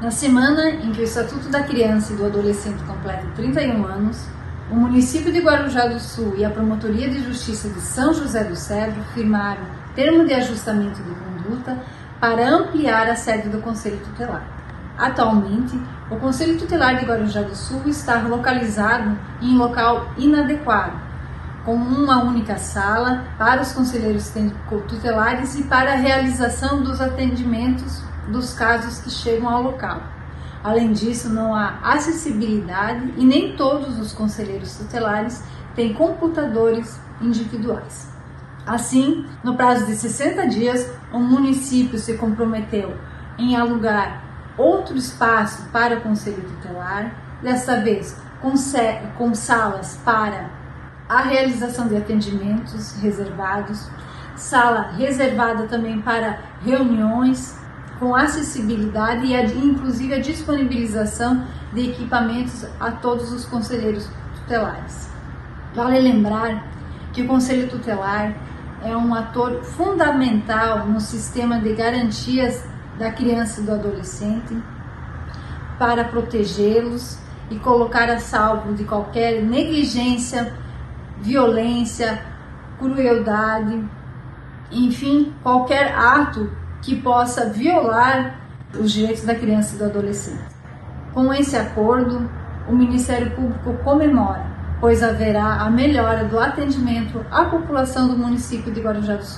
Na semana em que o Estatuto da Criança e do Adolescente completa 31 anos, o município de Guarujá do Sul e a Promotoria de Justiça de São José do Cedro firmaram termo de ajustamento de conduta para ampliar a sede do Conselho Tutelar. Atualmente, o Conselho Tutelar de Guarujá do Sul está localizado em local inadequado, com uma única sala para os conselheiros tutelares e para a realização dos atendimentos dos casos que chegam ao local. Além disso, não há acessibilidade e nem todos os conselheiros tutelares têm computadores individuais. Assim, no prazo de 60 dias, o município se comprometeu em alugar outro espaço para o conselho tutelar, desta vez com, com salas para a realização de atendimentos reservados, sala reservada também para reuniões com acessibilidade e a, inclusive a disponibilização de equipamentos a todos os conselheiros tutelares. Vale lembrar que o Conselho Tutelar é um ator fundamental no sistema de garantias da criança e do adolescente para protegê-los e colocar a salvo de qualquer negligência, violência, crueldade, enfim, qualquer ato que possa violar os direitos da criança e do adolescente. Com esse acordo, o Ministério Público comemora, pois haverá a melhora do atendimento à população do município de Guarujá do Sul.